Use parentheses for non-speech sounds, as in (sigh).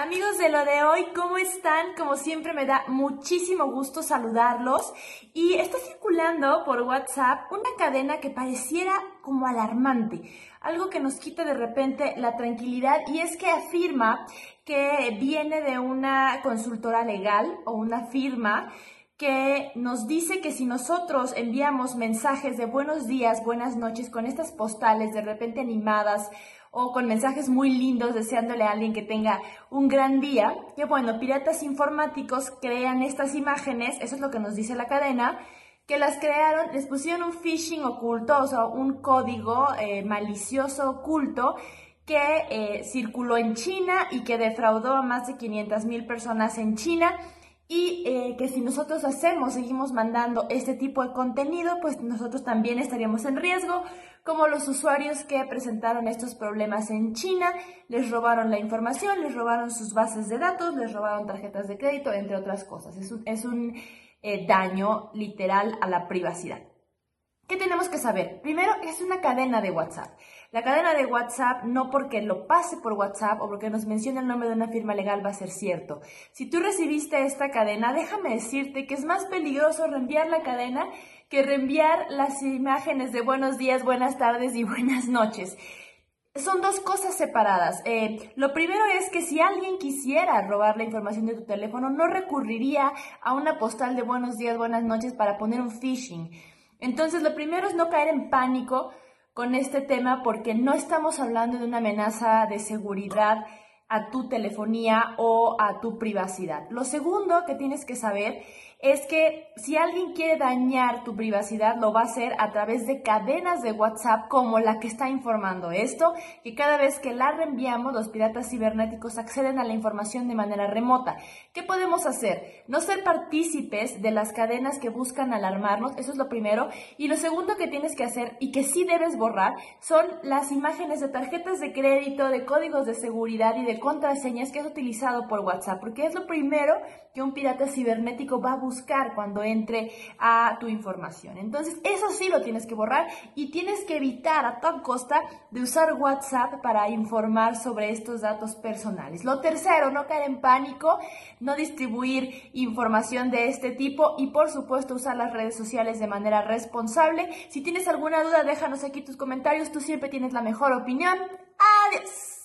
Amigos de lo de hoy, ¿cómo están? Como siempre me da muchísimo gusto saludarlos y está circulando por WhatsApp una cadena que pareciera como alarmante, algo que nos quita de repente la tranquilidad y es que afirma que viene de una consultora legal o una firma que nos dice que si nosotros enviamos mensajes de buenos días, buenas noches con estas postales de repente animadas o con mensajes muy lindos deseándole a alguien que tenga un gran día, que bueno, piratas informáticos crean estas imágenes, eso es lo que nos dice la cadena, que las crearon, les pusieron un phishing oculto, o sea, un código eh, malicioso oculto que eh, circuló en China y que defraudó a más de 500 mil personas en China y eh, que si nosotros hacemos, seguimos mandando este tipo de contenido, pues nosotros también estaríamos en riesgo, como los usuarios que presentaron estos problemas en China, les robaron la información, les robaron sus bases de datos, les robaron tarjetas de crédito, entre otras cosas. Es un, es un eh, daño literal a la privacidad. ¿Qué tenemos que saber? Primero, es una cadena de WhatsApp. La cadena de WhatsApp no porque lo pase por WhatsApp o porque nos mencione el nombre de una firma legal va a ser cierto. Si tú recibiste esta cadena, déjame decirte que es más peligroso reenviar la cadena que reenviar las imágenes de buenos días, buenas tardes y (laughs) buenas noches. Son dos cosas separadas. Eh, lo primero es que si alguien quisiera robar la información de tu teléfono, no recurriría a una postal de buenos días, buenas noches para poner un phishing. Entonces, lo primero es no caer en pánico con este tema porque no estamos hablando de una amenaza de seguridad a tu telefonía o a tu privacidad. Lo segundo que tienes que saber es que si alguien quiere dañar tu privacidad, lo va a hacer a través de cadenas de WhatsApp como la que está informando esto, que cada vez que la reenviamos, los piratas cibernéticos acceden a la información de manera remota. ¿Qué podemos hacer? No ser partícipes de las cadenas que buscan alarmarnos, eso es lo primero. Y lo segundo que tienes que hacer y que sí debes borrar son las imágenes de tarjetas de crédito, de códigos de seguridad y de contraseñas que es utilizado por WhatsApp, porque es lo primero que un pirata cibernético va a buscar cuando entre a tu información. Entonces, eso sí lo tienes que borrar y tienes que evitar a toda costa de usar WhatsApp para informar sobre estos datos personales. Lo tercero, no caer en pánico, no distribuir información de este tipo y por supuesto usar las redes sociales de manera responsable. Si tienes alguna duda, déjanos aquí tus comentarios, tú siempre tienes la mejor opinión. Adiós.